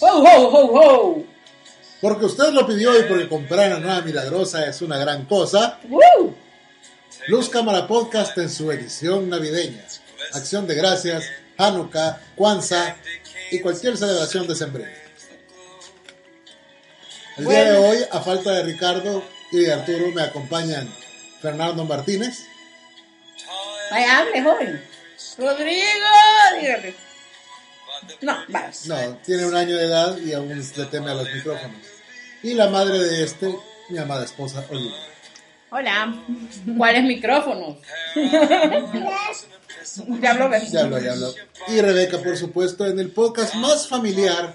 ¡Ho, ho, ho, ho! Porque usted lo pidió y porque comprar la nueva milagrosa es una gran cosa. ¡Woo! Luz Cámara Podcast en su edición navideña. Acción de gracias, Hanukkah, Kwanzaa y cualquier celebración de sembrina. El día de hoy, a falta de Ricardo y de Arturo, me acompañan Fernando Martínez, Vaya, hable, joven. Rodrigo, dígale. No, vas. no, tiene un año de edad y aún le teme a los micrófonos. Y la madre de este, mi amada esposa Olivia. Hola. ¿Cuáles micrófonos? ya. Ya hablo, ya hablo. Y Rebeca, por supuesto, en el podcast más familiar,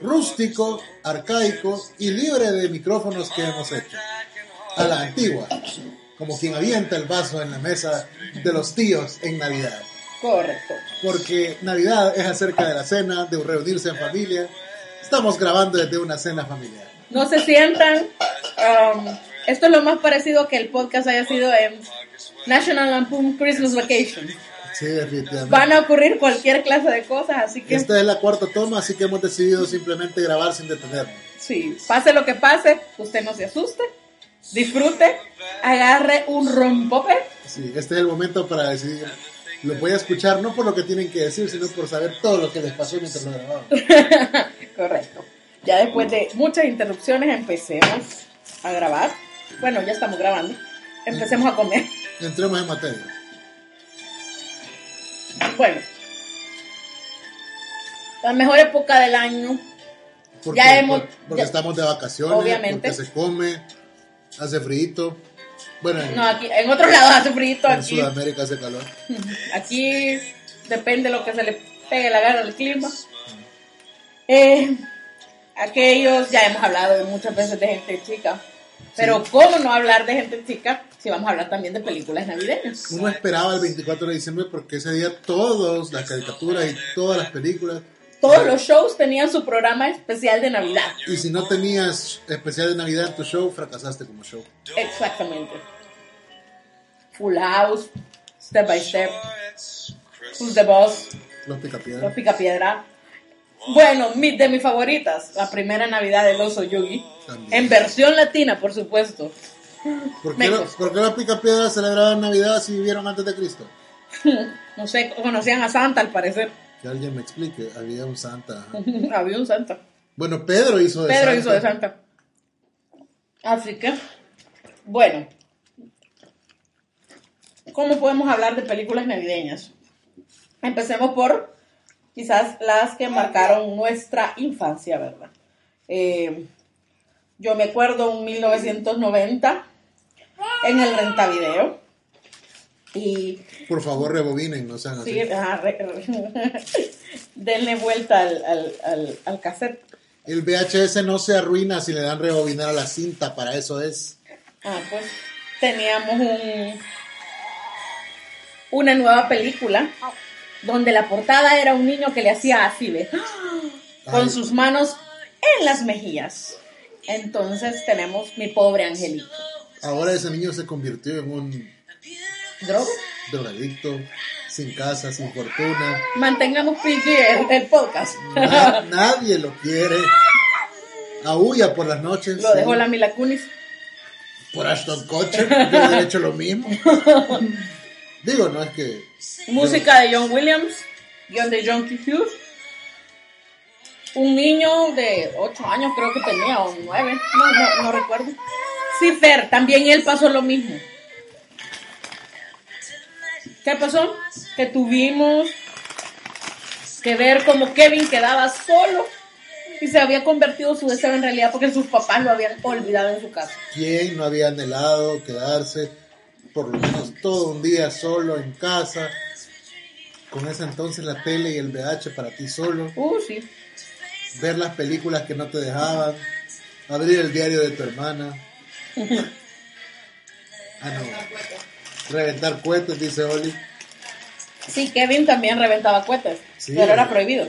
rústico, arcaico y libre de micrófonos que hemos hecho. A la antigua, como quien avienta el vaso en la mesa de los tíos en Navidad. Correcto. Porque Navidad es acerca de la cena, de reunirse en familia. Estamos grabando desde una cena familiar. No se sientan. um, esto es lo más parecido que el podcast haya sido en National Lampoon Christmas Vacation. Sí, definitivamente. Van a ocurrir cualquier clase de cosas, así que Esta es la cuarta toma, así que hemos decidido simplemente grabar sin detenernos. sí, pase lo que pase, usted no se asuste, disfrute, agarre un rompope. Sí, este es el momento para decidir. Lo voy a escuchar no por lo que tienen que decir, sino por saber todo lo que les pasó mientras lo grababan. Correcto. Ya después de muchas interrupciones empecemos a grabar. Bueno, ya estamos grabando. Empecemos a comer. Entremos en materia. Bueno. La mejor época del año. Porque, Ya hemos- por- porque ya- estamos de vacaciones, Obviamente. porque se come, hace frío. Bueno, en, No, aquí, en otros lados hace frío, en aquí, Sudamérica hace calor. aquí depende lo que se le pegue la gana al clima. Eh, aquellos, ya hemos hablado de muchas veces de gente chica. Pero ¿cómo no hablar de gente chica si vamos a hablar también de películas navideñas? Uno esperaba el 24 de diciembre porque ese día todos, las caricaturas y todas las películas. Todos los shows tenían su programa especial de Navidad. Y si no tenías especial de Navidad en tu show, fracasaste como show. Exactamente. Full House, Step by Step, Who's the Boss, Los Los picapiedras. Picapiedra. Bueno, mi, de mis favoritas, la primera Navidad del oso Yugi. También. En versión latina, por supuesto. ¿Por qué, Mecos. ¿Por qué los picapiedras celebraban Navidad si vivieron antes de Cristo? No sé, conocían a Santa al parecer. Que alguien me explique. Había un Santa. Había un Santa. Bueno, Pedro hizo de Pedro Santa. hizo de Santa. Así que, bueno. ¿Cómo podemos hablar de películas navideñas? Empecemos por quizás las que marcaron nuestra infancia, ¿verdad? Eh, yo me acuerdo en 1990 en el Rentavideo. Y Por favor, rebobinen, no sean así. sí, re- re- denle vuelta al, al, al, al cassette. El VHS no se arruina si le dan rebobinar a la cinta, para eso es. Ah, pues teníamos un, una nueva película donde la portada era un niño que le hacía así, ¿ves? Con Ay. sus manos en las mejillas. Entonces tenemos mi pobre angelito. Ahora ese niño se convirtió en un ¿Droga? drogadicto, sin casa, sin fortuna. Mantengamos PG el, el podcast. Na- nadie lo quiere. Aúlla por las noches. Lo sí. dejó la Mila Kunis. Por Ashton Kutcher. Yo hubiera hecho lo mismo. Digo, no es que. Música de John Williams, guion de John Q. Hughes. Un niño de 8 años creo que tenía, o 9, no, no, no recuerdo. Sí, Fer, también él pasó lo mismo. ¿Qué pasó? Que tuvimos que ver como Kevin quedaba solo Y se había convertido su deseo en realidad porque sus papás lo habían olvidado en su casa. ¿Quién no había anhelado quedarse por lo menos todo un día solo en casa? Con ese entonces la tele y el VH para ti solo. Uh, sí. Ver las películas que no te dejaban. Abrir el diario de tu hermana. Ah, no. Reventar cohetes, dice Oli. Sí, Kevin también reventaba cohetes, Sí. pero era prohibido.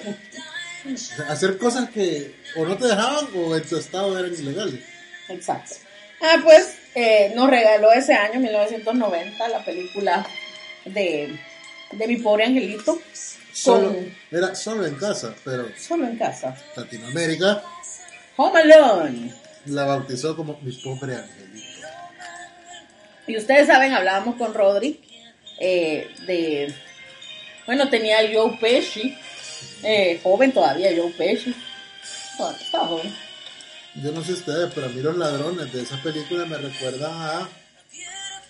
Hacer cosas que o no te dejaban o en tu estado eran ilegales. Exacto. Ah, pues eh, nos regaló ese año, 1990, la película de, de Mi Pobre Angelito. Solo, Con- era solo en casa, pero Solo en casa. Latinoamérica Home Alone. la bautizó como mi pobre angelito. Y ustedes saben, hablábamos con Rodri eh, de. Bueno, tenía Joe Pesci, eh, joven todavía, Joe Pesci. Estaba joven. Yo no sé ustedes, pero a mí los ladrones de esa película me recuerdan a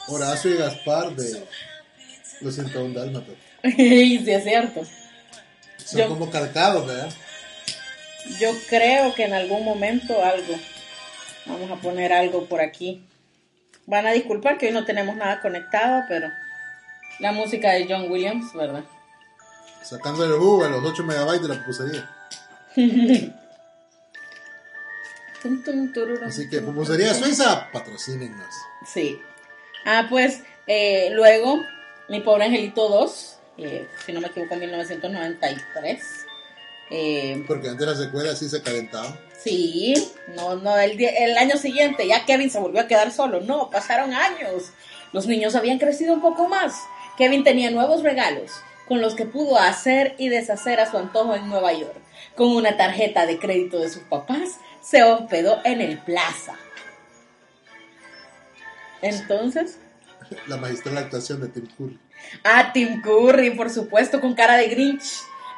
Horacio y Gaspar de Los 101 Dálmatas. sí, es cierto. Son Yo- como calcados, ¿verdad? Yo creo que en algún momento algo. Vamos a poner algo por aquí. Van a disculpar que hoy no tenemos nada conectado, pero la música de John Williams, ¿verdad? Sacando el jugo a los 8 megabytes de la pupusería. Así que pupusería suiza, patrocínennos. Sí. Ah, pues eh, luego, Mi Pobre Angelito 2, eh, si no me equivoco, en 1993. Eh, Porque antes las secuelas sí se calentaban. sí, no, no, el, el año siguiente ya Kevin se volvió a quedar solo. No, pasaron años. Los niños habían crecido un poco más. Kevin tenía nuevos regalos con los que pudo hacer y deshacer a su antojo en Nueva York. Con una tarjeta de crédito de sus papás, se hospedó en el Plaza. Entonces, La magistral actuación de Tim Curry. a Tim Curry, por supuesto, con cara de Grinch,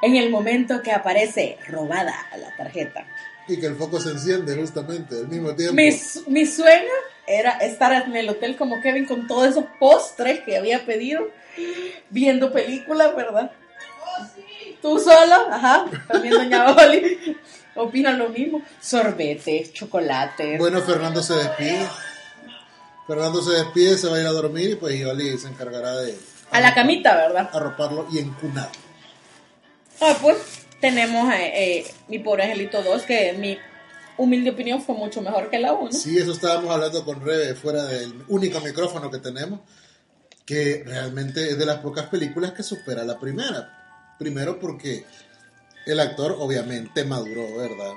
en el momento que aparece robada la tarjeta. Y que el foco se enciende justamente al mismo tiempo. Mi, mi sueño era estar en el hotel como Kevin con todos esos postres que había pedido, viendo películas, ¿verdad? Tú solo, ajá, también doña Oli, opina lo mismo. Sorbetes, chocolates. Bueno, Fernando se despide. Fernando se despide, se va a ir a dormir y pues Yoli se encargará de a la camita, ¿verdad? arroparlo y encunar. Ah, pues tenemos eh, eh, mi pobre Angelito 2, que mi humilde opinión fue mucho mejor que la 1. Sí, eso estábamos hablando con Rebe fuera del único micrófono que tenemos, que realmente es de las pocas películas que supera la primera. Primero porque el actor obviamente maduró, ¿verdad?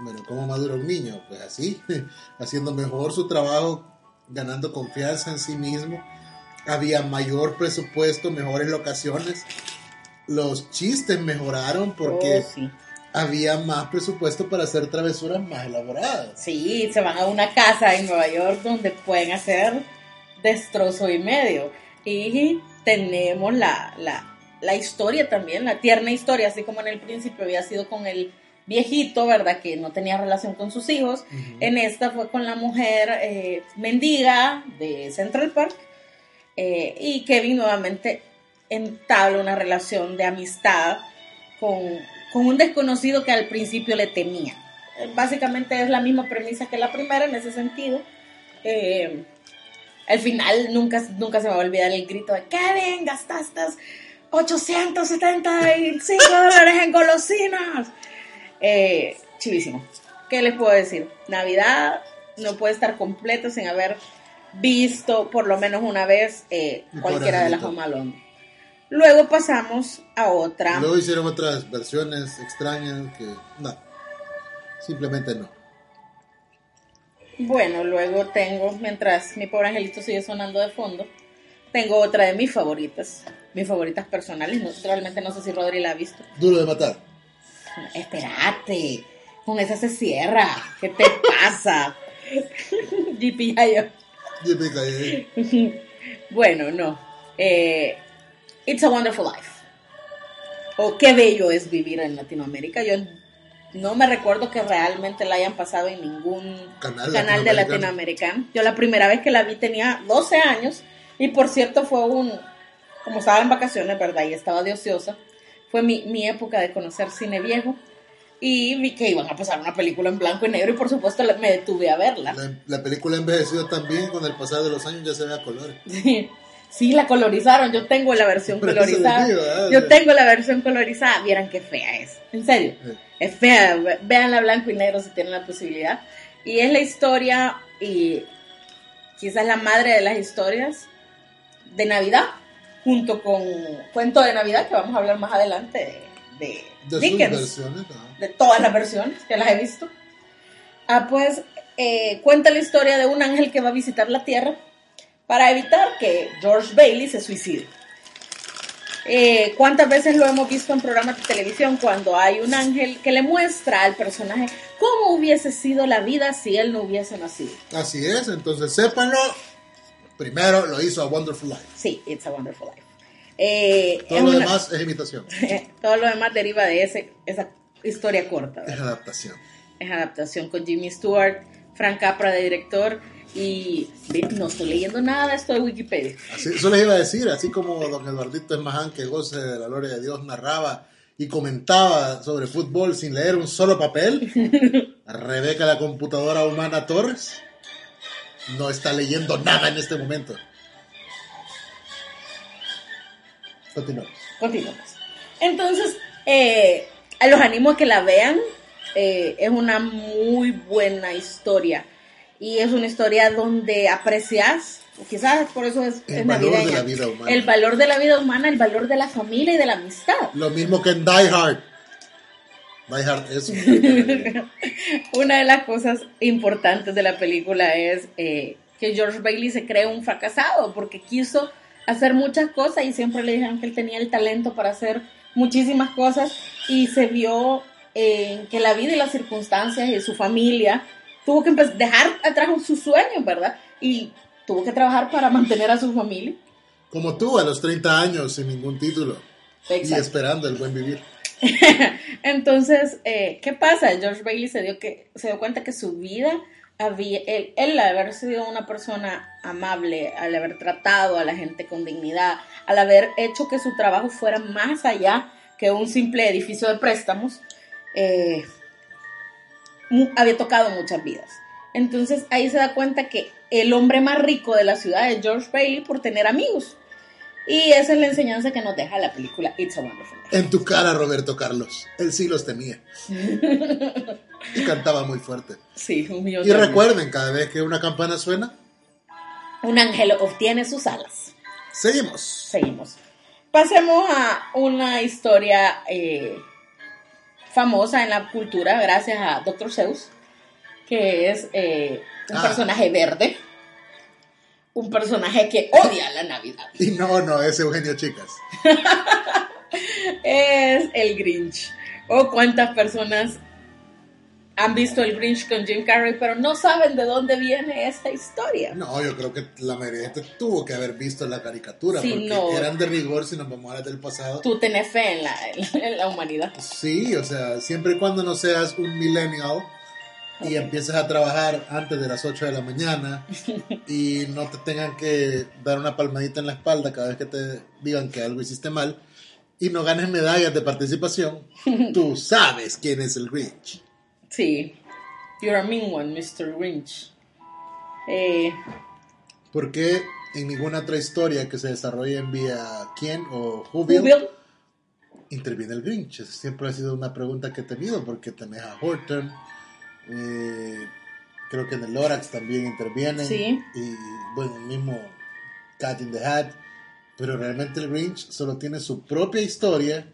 Bueno, ¿cómo madura un niño? Pues así, haciendo mejor su trabajo, ganando confianza en sí mismo. Había mayor presupuesto, mejores locaciones. Los chistes mejoraron porque Oh, sí. había más presupuesto para hacer travesuras más elaboradas. Sí, se van a una casa en Nueva York donde pueden hacer destrozo y medio. Y tenemos la, la, la historia también, la tierna historia, así como en el principio había sido con el viejito, ¿verdad? Que no tenía relación con sus hijos. En esta fue con la mujer eh, mendiga de Central Park. Eh, y Kevin nuevamente entabla una relación de amistad con, con un desconocido que al principio le temía. Eh, Básicamente es la misma premisa que la primera en ese sentido. Eh, al final nunca, nunca se me va a olvidar el grito de Kevin, gastaste 875 dólares en golosinas. Eh, chivísimo. ¿Qué les puedo decir? Navidad no puede estar completo sin haber visto por lo menos una vez eh, cualquiera de las Home Alone. Luego pasamos a otra. Luego hicieron otras versiones extrañas que no, simplemente no. Bueno, luego tengo, mientras mi pobre angelito sigue sonando de fondo, tengo otra de mis favoritas, mis favoritas personales. No, realmente no sé si Rodri la ha visto. Duro de matar. Espérate, con esa se cierra. ¿Qué te pasa? GP Yayo. Yippee-ki-yay. Bueno, no. Eh, It's a Wonderful Life. O qué bello es vivir en Latinoamérica. Yo no me recuerdo que realmente la hayan pasado en ningún Canal canal, de latinoamericano. Yo la primera vez que la vi tenía 12 años y por cierto fue un, como estaba en vacaciones, ¿verdad? Y estaba de ociosa. Fue mi, mi época de conocer cine viejo. y vi que iban a pasar una película en blanco y negro y por supuesto me detuve a verla. La, la película ha envejecido también, con el pasar de los años ya se ve a colores. Sí, la colorizaron, yo tengo la versión les colorizada. Yo tengo la versión colorizada, vieran qué fea es, en serio. Sí. Es fea, ve- véanla blanco y negro si tienen la posibilidad. Y es la historia, y quizás la madre de las historias de Navidad, junto con Cuento de Navidad, que vamos a hablar más adelante de, de De sus Dickens, versiones, ¿no? de todas las versiones que las he visto. Ah, pues eh, cuenta la historia de un ángel que va a visitar la Tierra para evitar que George Bailey se suicide. Eh, ¿Cuántas veces lo hemos visto en programas de televisión cuando hay un ángel que le muestra al personaje cómo hubiese sido la vida si él no hubiese nacido? Así es, entonces sépanlo. Primero lo hizo a Wonderful Life. Sí, It's a Wonderful Life. Eh, Todo es lo una- demás es imitación, todo lo demás deriva de ese, esa historia corta. es ¿verdad? adaptación. es adaptación con Jimmy Stewart, Frank Capra de director y no estoy leyendo nada, esto de Wikipedia. Así, eso les iba a decir, así como don Eduardito Esmaján, que goce de la gloria de Dios, narraba y comentaba sobre fútbol sin leer un solo papel, Rebeca la computadora humana Torres no está leyendo nada en este momento. Continuamos. Continuamos. Entonces, eh, los animo a que la vean. eh, es una muy buena historia. Y es una historia donde aprecias, quizás por eso es, El es valor de navideña, la vida humana. El valor de la vida humana, el valor de la familia y de la amistad. Lo mismo que en Die Hard. Die Hard es un- Una de las cosas importantes de la película es eh, que George Bailey se cree un fracasado porque quiso hacer muchas cosas y siempre le dijeron que él tenía el talento para hacer muchísimas cosas y se vio en que la vida y las circunstancias y su familia tuvo que dejar atrás sus sueños, ¿verdad? Y tuvo que trabajar para mantener a su familia. como tú a los 30 años sin ningún título y Exacto. esperando el buen vivir. Entonces, eh, ¿qué pasa? George Bailey se dio, que, se dio cuenta que su vida había, él, él al haber sido una persona amable, al haber tratado a la gente con dignidad, al haber hecho que su trabajo fuera más allá que un simple edificio de préstamos, eh, había tocado muchas vidas. Entonces ahí se da cuenta que el hombre más rico de la ciudad es George Bailey por tener amigos. Y esa es la enseñanza que nos deja la película It's a Wonderful Life. En tu cara, Roberto Carlos. Él sí los temía. y cantaba muy fuerte. Sí, un millón Y de recuerden, cada vez que una campana suena, Un ángel obtiene sus alas. seguimos. Seguimos. Pasemos a una historia eh, famosa en la cultura gracias a Dr. Seuss, que es eh, un Ah. personaje verde, un personaje que odia la Navidad. Y no, no, es Eugenio Chicas. Es el Grinch. O cuántas personas han visto el Grinch con Jim Carrey, pero no saben de dónde viene esta historia. No, yo creo que la mayoría de gente tuvo que haber visto la caricatura, Sí, porque no. eran de rigor si nos vamos a las del pasado. Tú tenés fe en la, en la humanidad. Sí, o sea, siempre y cuando no seas un millennial y empieces a trabajar antes de las 8 de la mañana y no te tengan que dar una palmadita en la espalda cada vez que te digan que algo hiciste mal y no ganes medallas de participación, tú sabes quién es el Grinch. Sí. You're a mean one, Mr. Grinch. Eh, ¿Por qué en ninguna otra historia que se desarrolle en vía quién o Whoville, interviene el Grinch? Esa siempre ha sido una pregunta que he tenido porque tenés a Horton, eh, creo que en el Lorax también intervienen Sí. y bueno, el mismo Cat in the Hat, pero realmente el Grinch solo tiene su propia historia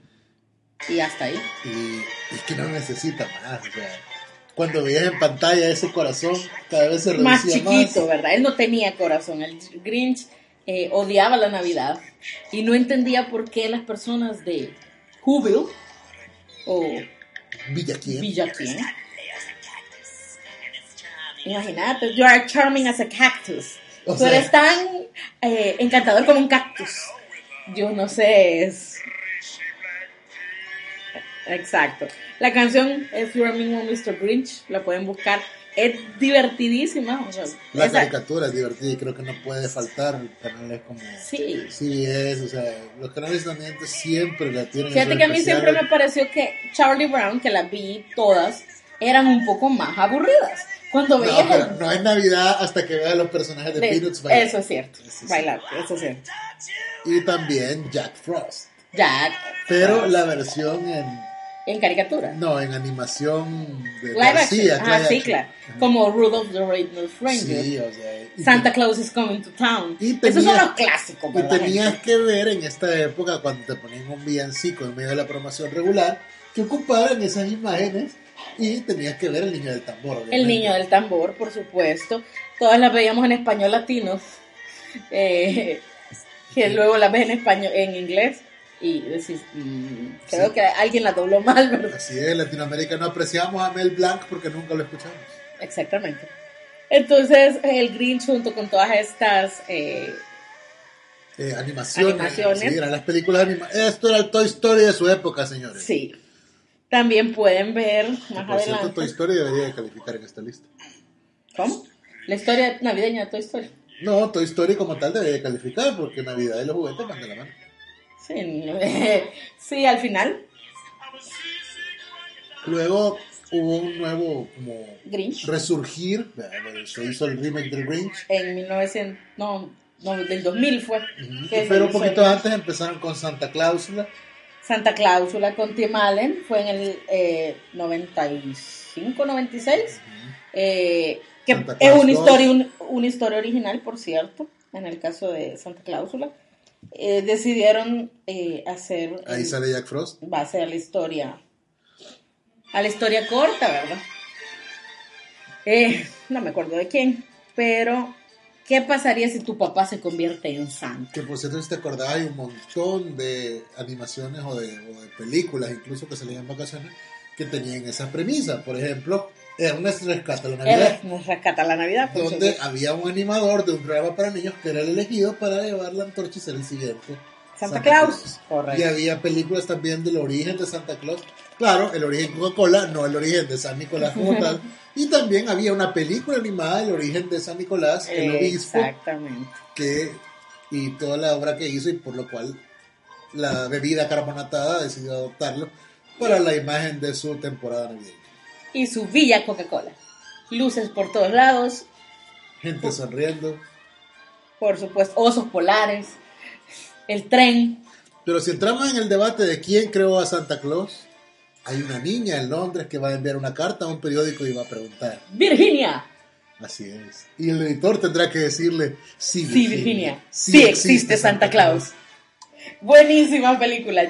y hasta ahí. y es que no necesita más. o sea, cuando veías en pantalla ese corazón, cada vez se reducía Más más. chiquito, ¿verdad? Él no tenía corazón. El Grinch eh, odiaba la Navidad y no entendía por qué las personas de Whoville o Villa quién? Villaquien. Imagínate, you are charming as a cactus. O Tú sea- eres tan eh, encantador como un cactus. Yo no sé, es... Exacto. La canción es You're a Mean Mr. Grinch. La pueden buscar es divertidísima. o sea, La esa- caricatura es divertida y creo que no puede faltar canales como Sí. CBS, o sea, los canales estadounidenses siempre la tienen. Fíjate que a mí siempre me pareció que Charlie Brown, que las vi todas, eran un poco más aburridas. Cuando No, veías pero el- no es Navidad hasta que veas los personajes de, de- Peanuts bailar. Eso es cierto. Eso sí. Bailar, eso es cierto. Y también Jack Frost. Jack. Pero la versión en. En caricatura. No, en animación de Live action. García, Ah, sí, claro. Ajá. Como Rudolph the Red-Nosed Reindeer. Sí, o sea. Santa Claus is coming to town. Y Esos son los clásicos, Y ¿verdad, tenías que ver en esta época cuando te ponían un villancico en medio de la promoción regular que ocuparan esas imágenes y tenías que ver el niño del tambor. El niño del tambor, por supuesto. Todas las veíamos en español latino. eh, que luego las ves en español, en inglés. Y decís, mm, creo Sí. que alguien la dobló mal, ¿verdad? Así es, Latinoamérica no apreciamos a Mel Blanc porque nunca lo escuchamos. Exactamente. Entonces, el Grinch junto con todas estas... eh, Eh, animaciones. Animaciones. Sí, eran las películas animadas. Esto era el Toy Story de su época, señores. sí. También pueden ver más por adelante... cierto, Toy Story debería de calificar en esta lista. ¿Cómo? La historia navideña de Toy Story. No, Toy Story como tal debería de calificar porque Navidad y los juguetes van de la mano. Sí, sí, al final, Luego hubo un nuevo como Grinch. resurgir, se hizo el remake del Grinch, En 1900... No, no, del 2000 fue. que se pero un poquito el- antes empezaron con Santa Cláusula, Santa Cláusula con Tim Allen fue en el eh, 95, 96. eh, que es una 2. historia, un- una historia original, por cierto, en el caso de Santa Cláusula. Eh, decidieron eh, hacer. ahí el- sale Jack Frost. Va a ser la historia. A la historia corta, ¿verdad? Eh, no me acuerdo de quién, pero. ¿Qué pasaría si tu papá se convierte en Santa? Que por cierto, si te acordás, hay un montón de animaciones o de, o de películas, incluso que salían en vacaciones, que tenían esa premisa. Por ejemplo, Ernest Rescata la Navidad, nos rescata la Navidad. por donde supuesto. había un animador de un programa para niños que era el elegido para llevar la antorcha y ser el siguiente. Santa Claus. Y Correcto. había películas también del origen de Santa Claus. Claro, el origen Coca-Cola, no el origen de San Nicolás como tal. Y también había una película animada, el origen de San Nicolás, el obispo, Exactamente. que, y toda la obra que hizo, y por lo cual la bebida carbonatada decidió adoptarlo para la imagen de su temporada navideña. Y su villa Coca-Cola. Luces por todos lados, Gente sonriendo. por supuesto, osos polares, el tren. Pero si entramos en el debate de quién creó a Santa Claus, hay una niña en Londres que va a enviar una carta a un periódico y va a preguntar. Virginia. Así es. Y el editor tendrá que decirle, sí, Sí, Virginia, Virginia. Sí, existe Santa Claus. Buenísima película.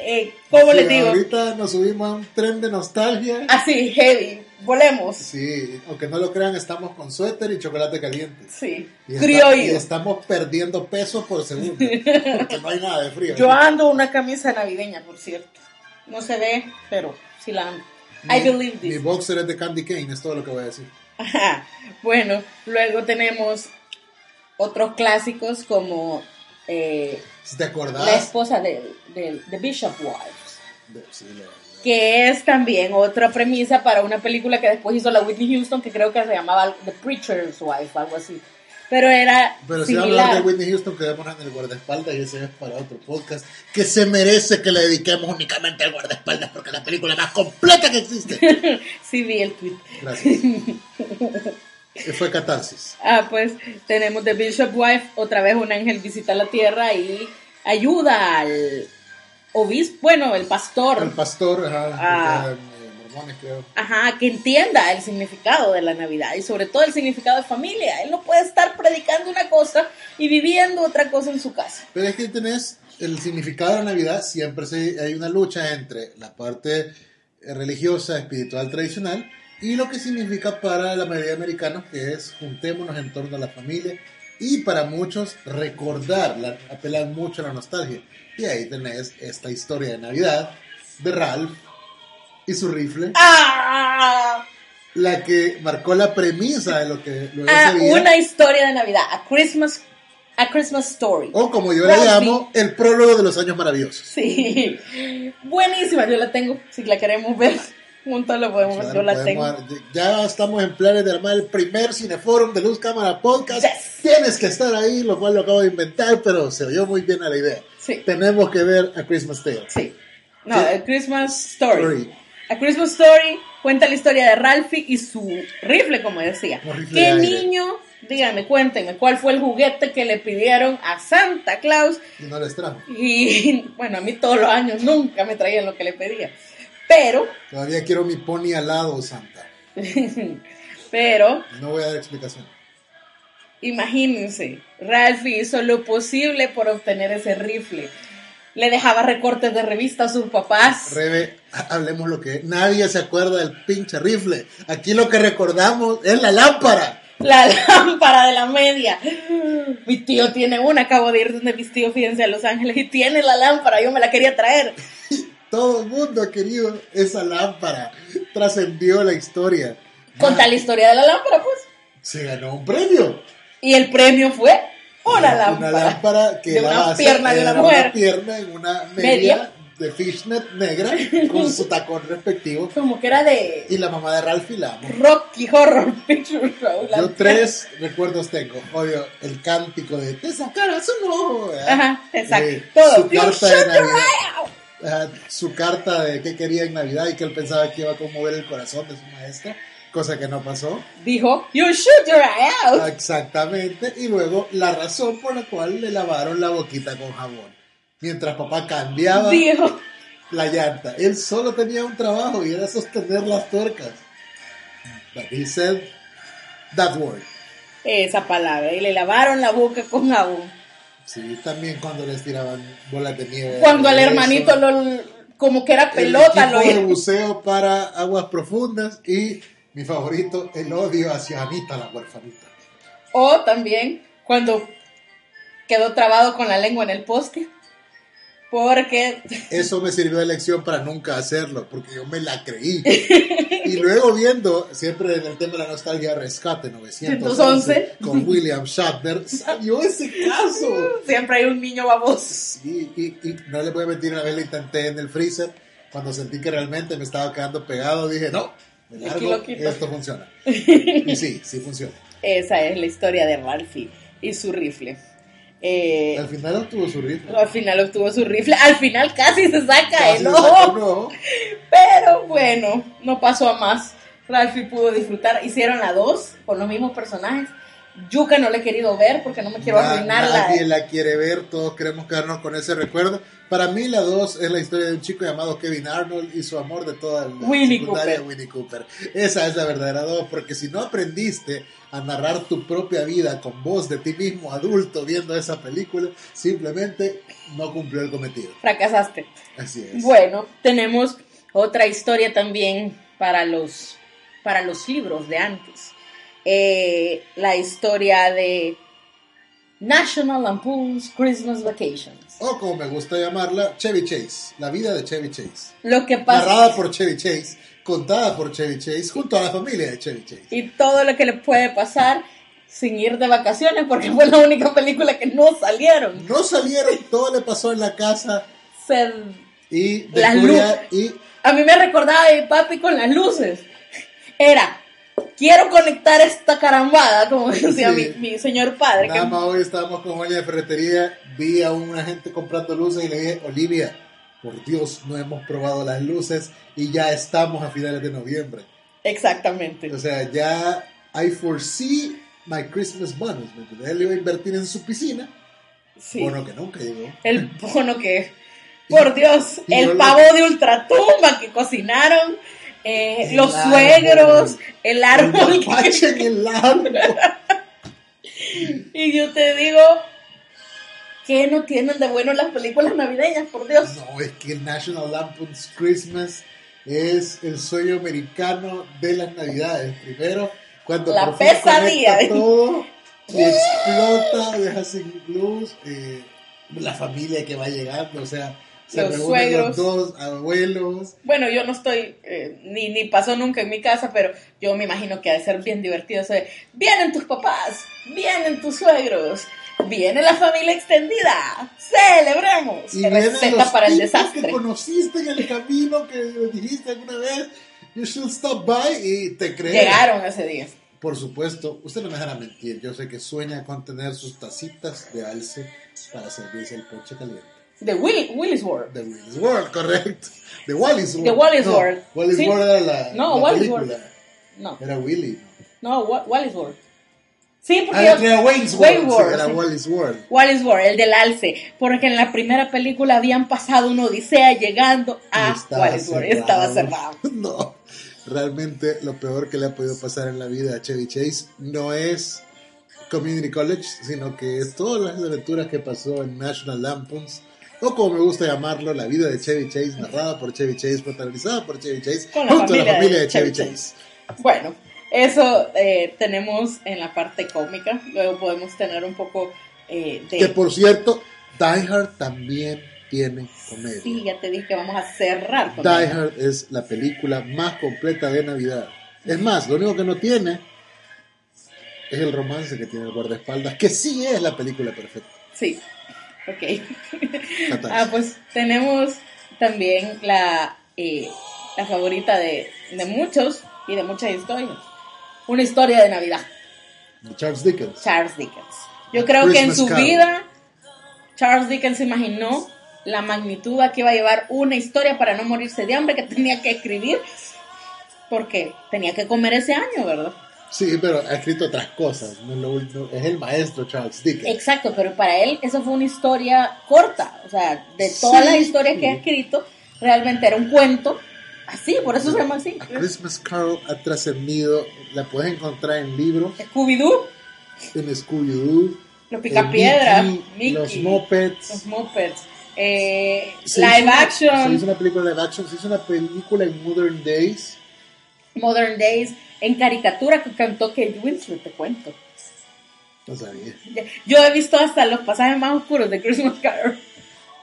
Eh, ¿Cómo Sí, les digo? Ahorita nos subimos a un tren de nostalgia. Así, heavy. Volemos. Sí, aunque no lo crean, estamos con suéter y chocolate caliente. Sí. Y, está- y estamos perdiendo peso por segundo. Porque no hay nada de frío. Yo ando una camisa navideña, por cierto. No se ve, pero sí la ando. I Mi- believe Mi this. boxer es de Candy Cane, es todo lo que voy a decir. Ajá. Bueno, luego tenemos otros clásicos como eh, Si te acordás. La esposa de, de, de Bishop Wives, de- sí, la- que es también otra premisa para una película que después hizo la Whitney Houston, que creo que se llamaba The Preacher's Wife, algo así. Pero era Pero si vamos a hablar de Whitney Houston, quedémonos en el guardaespaldas y ese es para otro podcast que se merece que le dediquemos únicamente al guardaespaldas porque es la película más completa que existe. sí, vi el tweet. Gracias. Que fue Catarsis. Ah, pues tenemos The Bishop Wife, otra vez un ángel visita la tierra y ayuda al obispo, bueno, el pastor, El pastor, ajá, Ah. eran, eh, mormones, creo. ajá, que entienda el significado de la Navidad y sobre todo el significado de familia. Él no puede estar predicando una cosa y viviendo otra cosa en su casa. Pero es que tenés el significado de la Navidad, siempre se- hay una lucha entre la parte eh, religiosa, espiritual, tradicional y lo que significa para la mayoría de americanos, que es juntémonos en torno a la familia y para muchos recordar, la, apelan mucho a la nostalgia. Y ahí tenés esta historia de Navidad de Ralph y su rifle, ¡Ah! la que marcó la premisa de lo que luego Ah, sería, una historia de Navidad, a Christmas, a Christmas Story. o como yo Ralphie. le llamo, el prólogo de los años maravillosos. Sí, buenísima, yo la tengo, si la queremos ver. Juntos lo podemos, Claro, yo la podemos tengo. Ya estamos en planes de armar el primer cineforum de Luz Cámara Podcast. Yes. Tienes que estar ahí, lo cual lo acabo de inventar, pero se oyó muy bien a la idea. Sí. Tenemos que ver a Christmas Tale. Sí. No, Sí. A Christmas Story. Story. A Christmas Story cuenta la historia de Ralphie y su rifle, como decía. Rifle ¿Qué de niño, díganme, cuéntenme, cuál fue el juguete que le pidieron a Santa Claus? Y no les trajo. Y bueno, a mí todos los años nunca me traían lo que le pedía. Pero, Todavía quiero mi pony alado, Santa. pero, No voy a dar explicación. imagínense, Ralphie hizo lo posible por obtener ese rifle. Le dejaba recortes de revista a sus papás. Rebe, ha- hablemos lo que es. Nadie se acuerda del pinche rifle. Aquí lo que recordamos es la lámpara. La lámpara de la media. Mi tío tiene una, acabo de ir donde mis tíos, fíjense, a Los Ángeles, y tiene la lámpara, yo me la quería traer. Todo el mundo ha querido esa lámpara. Trascendió la historia. Conta la historia de la lámpara, pues. Se ganó un premio. Y el premio fue una Una lámpara. lámpara que de la una pierna de una mujer. Una pierna en una media, Media. de fishnet negra con su tacón respectivo. Como que era de Y la mamá de Ralphie la amo. Rocky Horror Picture Show. la- Yo tres recuerdos tengo. Obvio, el cántico de te sacarás un ojo. Ajá, exacto. Eh, Todo. Su carta de Navidad. Su carta de qué quería en Navidad y que él pensaba que iba a conmover el corazón de su maestra, cosa que no pasó. Dijo, you shoot your eye out. Exactamente. Y luego la razón por la cual le lavaron la boquita con jabón. Mientras papá cambiaba Dijo, la llanta. Él solo tenía un trabajo y era sostener las tuercas. But he said that word. esa palabra. Y le lavaron la boca con jabón. Sí, también cuando les tiraban bolas de nieve. Cuando al Eso. hermanito lo, como que era El pelota, equipo lo de buceo para aguas profundas y mi favorito, el odio hacia Anita, la huerfanita. O también cuando quedó trabado con la lengua en el poste. Porque Eso me sirvió de lección para nunca hacerlo, porque yo me la creí. Y luego viendo, siempre en el tema de la nostalgia, Rescate 911, con William Shatner, salió ese caso. siempre hay un niño baboso. Sí, y, y no le voy a mentir, una vez lo intenté en el freezer, cuando sentí que realmente me estaba quedando pegado, dije, no, me largo, esto funciona. Y sí, sí funciona. Esa es la historia de Ralphie y su rifle. Eh, Al final obtuvo su rifle. al final obtuvo su rifle. Al final casi se saca Casi el ojo. ojo. Pero bueno, no pasó a más. Ralphie pudo disfrutar. Hicieron la dos con los mismos personajes. Yuka no la he querido ver porque no me quiero Na- arruinar Nadie la quiere ver, todos queremos quedarnos con ese recuerdo. Para mí la 2 es la historia de un chico llamado Kevin Arnold y su amor de toda la Winnie secundaria, Cooper. Winnie Cooper. Esa es la verdadera 2, porque si no aprendiste a narrar tu propia vida con voz de ti mismo adulto viendo esa película, simplemente no cumplió el cometido. Fracasaste. Así es. Bueno, tenemos otra historia también para los, para los libros de antes. Eh, la historia de National Lampoon's Christmas Vacations. O como me gusta llamarla, Chevy Chase, la vida de Chevy Chase. Lo que pasa Narrada por Chevy Chase, contada por Chevy Chase, junto a la familia de Chevy Chase. y todo lo que le puede pasar sin ir de vacaciones porque fue la única película que no salieron. No salieron, todo le pasó en la casa Se- y Las descubría y A mí me recordaba a mi papi con las luces. Era, quiero conectar esta carambada, como decía Sí. mi, mi señor padre. nada que- más hoy estábamos con Oña de Ferretería, vi a una gente comprando luces y le dije, Olivia, por Dios, no hemos probado las luces y ya estamos a finales de noviembre. Exactamente. O sea, ya I foresee my Christmas bonus. ¿me? Él iba a invertir en su piscina, Sí. bueno que nunca llegó. El bono que, por Dios, y el yo lo- pavo de ultratumba que cocinaron, eh, El los árbol. suegros, el El árbol. mapache en el árbol. y yo te digo, ¿qué no tienen de bueno las películas navideñas, por Dios? No, es que el National Lampoon's Christmas es el sueño americano de las navidades. Primero, cuando La por pesadilla. todo y explota, deja sin luz, eh, la familia que va llegando, o sea, se Los reúnen suegros. los dos abuelos. Bueno, yo no estoy, eh, ni, ni pasó nunca en mi casa, pero yo me imagino que ha de ser bien divertido. eso de, vienen tus papás, vienen tus suegros, viene la familia extendida, celebremos. Y Receta los para el desastre. que conociste en el camino que dijiste alguna vez You should stop by y te crees. Llegaron ese día. Por supuesto, usted no me dejará mentir. Yo sé que sueña con tener sus tacitas de alce para servirse el ponche caliente. De Will, Willis World. De Willis World, correcto. De Wallis World. De Wallis No, World. Wallis Sí. World era la, No, la Wallis película. World. No, Era Willy. no, Wa- Wallis World. Sí, porque Ah, yo- Wayne's Wayne World. World, era sí. Wallis World. Wallis World, el del alce, porque en la primera película habían pasado una odisea llegando a Wallis World, estaba cerrado. No, realmente lo peor que le ha podido pasar en la vida a Chevy Chase no es Community College, sino que es todas las aventuras que pasó en National Lampoons, o como me gusta llamarlo, la vida de Chevy Chase, narrada por Chevy Chase, protagonizada por Chevy Chase, Con la junto a la familia de de Chevy Chevy Chase. Bueno, eso eh, tenemos en la parte cómica, luego podemos tener un poco eh, de... Que por cierto, Die Hard también tiene comedia. Sí, ya te dije que vamos a cerrar con Die. Hard es la película más completa de Navidad. Es más, lo único que no tiene es el romance que tiene el guardaespaldas, que sí es la película perfecta. Sí, ok. Ah, pues tenemos también la, eh, la favorita de, de muchos y de muchas historias. Una historia de Navidad, De Charles Dickens. Charles Dickens. Yo creo que en su Carol. vida Charles Dickens imaginó la magnitud a que iba a llevar una historia para no morirse de hambre que tenía que escribir porque tenía que comer ese año, ¿verdad? Sí, pero ha escrito otras cosas. no es, lo único- es el maestro Charles Dickens. Exacto, pero para él eso fue una historia corta, o sea, de todas Sí, las historias que ha escrito, realmente era un cuento, así, por eso se llama así. A Christmas Carol ha trascendido, la puedes encontrar en libros, Scooby-Doo, en Scooby-Doo, los en Picapiedra, Mickey, Mickey, los Muppets. los eh, Se live una- Se action, hizo una película live action, se hizo una película en Modern Days. Modern Days, en caricatura que cantó Kate Winslet, te cuento. No sabía. Yo he visto hasta los pasajes más oscuros de Christmas Carol.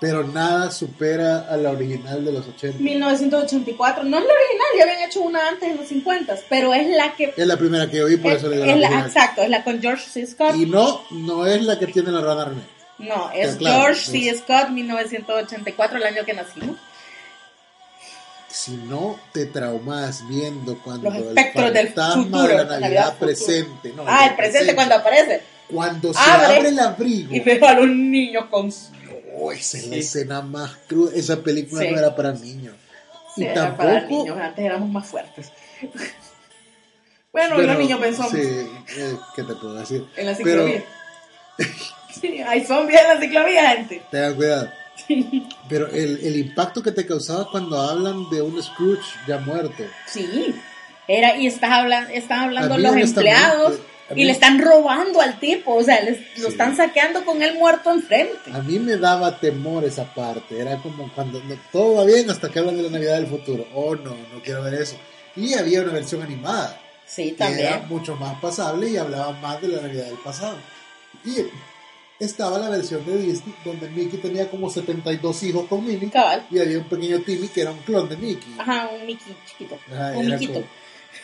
Pero nada supera a la original de los 80. 1984, no es la original, ya habían hecho una antes en los 50, pero es la que... Es la primera que yo vi, por es- eso le digo es la exacto, es la con George C. Scott. Y no, no es la que tiene la rana René. No, es claro, George C. es- Scott, 1984, el año que nacimos. Si no te traumas viendo cuando Los espectros el del futuro, de la Navidad, presente. no, ah, el presente cuando aparece. Cuando se Abre abre el abrigo. Y veo a los niños con... Sí, Oh, esa es la Sí. escena más cruda. Esa película Sí. no era para niños. y era para tampoco. niños, antes éramos más fuertes. bueno, los niños pensamos Sí, eh, ¿qué te puedo decir? en la Pero ciclovía. sí, hay zombies en la ciclovía, gente. tengan cuidado. Pero el, el impacto que te causaba cuando hablan de un Scrooge ya muerto. Sí, era, y estás hablando, están hablando los empleados mí- y le están robando al tipo, o sea, les- lo Sí. están saqueando con él muerto enfrente. A mí me daba temor esa parte. Era como cuando no- todo va bien hasta que hablan de la Navidad del futuro. Oh, no, no quiero ver eso. Y había una versión animada. Sí, que era también. mucho más pasable y hablaba más de la Navidad del pasado. Y estaba la versión de Disney donde Mickey tenía como 72 hijos con Minnie Cabal. y había un pequeño Timmy que era un clon de Mickey. Ajá, un Mickey chiquito. Ajá, un era como-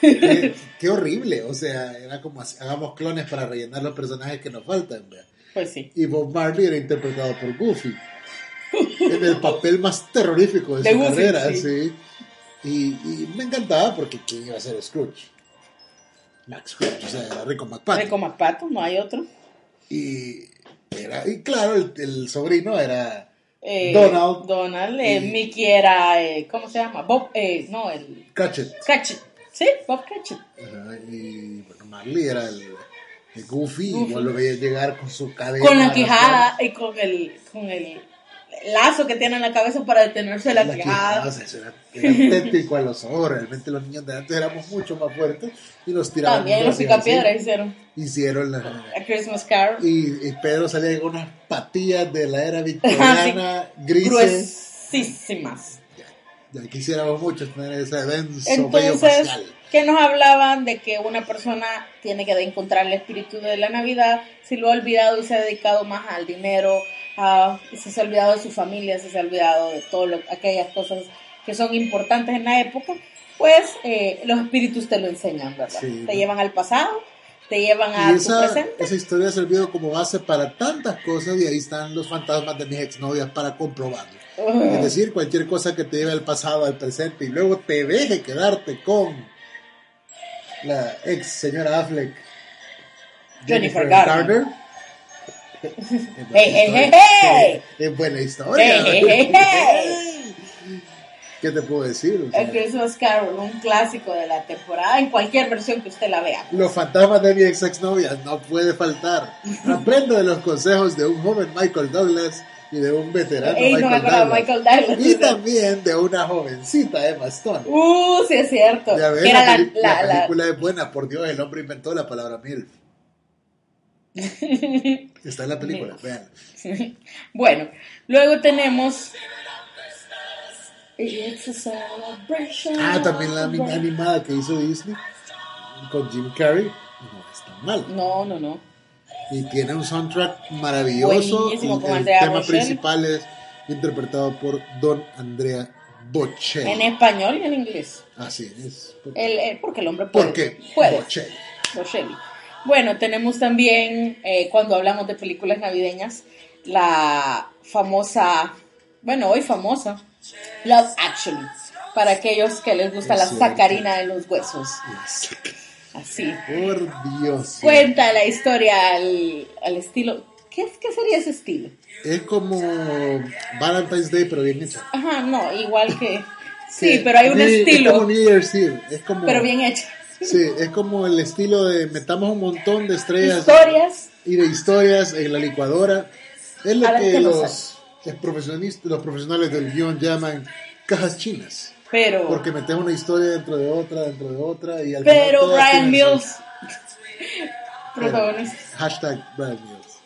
qué, qué horrible, o sea, era como así, hagamos clones para rellenar los personajes que nos faltan. ¿verdad? Pues sí. Y Bob Marley era interpretado por Goofy en el papel más terrorífico de, De su Goofy, carrera, sí. sí. Y, y me encantaba porque ¿quién iba a ser Scrooge? Max Scrooge, o sea, era Rico McPato. Rico Pato, no hay otro. Y, era, y claro, el, el sobrino era Eh, Donald. Donald, eh, Y- Mickey era, eh, ¿cómo se llama? Bob, eh, no, el Cratchit. Cratchit. Sí, Bob Cratchit. Ajá, y bueno, Marley era el, el Goofy, Goofy. igual lo veía llegar con su cadena. Con la quijada y con el, con el lazo que tiene en la cabeza para detenerse la, La quijada. o sea, eso era, tétrico a los ojos. Realmente los niños de antes éramos mucho más fuertes y nos tiraban. También los picapiedras hicieron Hicieron la. a Christmas Carol. Y, y Pedro salía con unas patillas de la era victoriana, grises. Gruesísimas. Ya quisiéramos mucho tener ese denso Entonces, que nos hablaban de que una persona tiene que encontrar el espíritu de la Navidad si lo ha olvidado y se ha dedicado más al dinero, a, y se ha olvidado de su familia, si se ha olvidado de todas aquellas cosas que son importantes en la época, pues eh, los espíritus te lo enseñan, ¿verdad? Sí. Te llevan al pasado te llevan a Y tu esa, presente. esa historia ha servido como base para tantas cosas y ahí están los fantasmas de mis exnovias para comprobarlo. Es decir, cualquier cosa que te lleve al pasado, al presente y luego te deje quedarte con la ex señora Affleck, Jennifer Garner. Es buena historia. hey, hey, hey. ¿Qué te puedo decir? O sea, A Christmas Carol, un clásico de la temporada, en cualquier versión que usted la vea. Los fantasmas de mi ex exnovia no puede faltar. Aprendo de los consejos de un joven Michael Douglas y de un veterano Ey, no me Michael, acordaba Douglas. Michael Douglas. Y también de una jovencita Emma Stone. Uh, sí es cierto. Ya ves, Que era la, la, peli- la la- la- película es buena, por Dios, el hombre inventó la palabra MILF. Está en la película, vean. Bueno, luego tenemos. Ah, también la ani- animada que hizo Disney con Jim Carrey. No es tan mal. No, no, no. Y tiene un soundtrack maravilloso. Buenísimo, y el Andrea tema principal es interpretado por Don Andrea Bocelli. En español y en inglés. Así es. El, el- porque el hombre puede. ¿Por qué? Puede. Bocelli. Bocelli. Bueno, tenemos también, eh, cuando hablamos de películas navideñas, la famosa, bueno, hoy famosa, Love Actually, para aquellos que les gusta Es la cierto. sacarina de los huesos. Así. Por Dios. Cuenta la historia al, al estilo. ¿Qué, ¿Qué sería ese estilo? Es como Valentine's Day, pero bien hecho. Ajá, no, igual que. Sí, Que- pero hay un Ni- Es estilo, como New Year's Eve. Es como, pero bien hecho. Sí, es como el estilo de metamos un montón de estrellas Historias. y de historias en la licuadora. Es lo que nos los, los profesionales del guion llaman cajas chinas. Pero. Porque metes una historia dentro de otra, dentro de otra y al Pero Brian Mills. protagonista. Hashtag Brian Mills.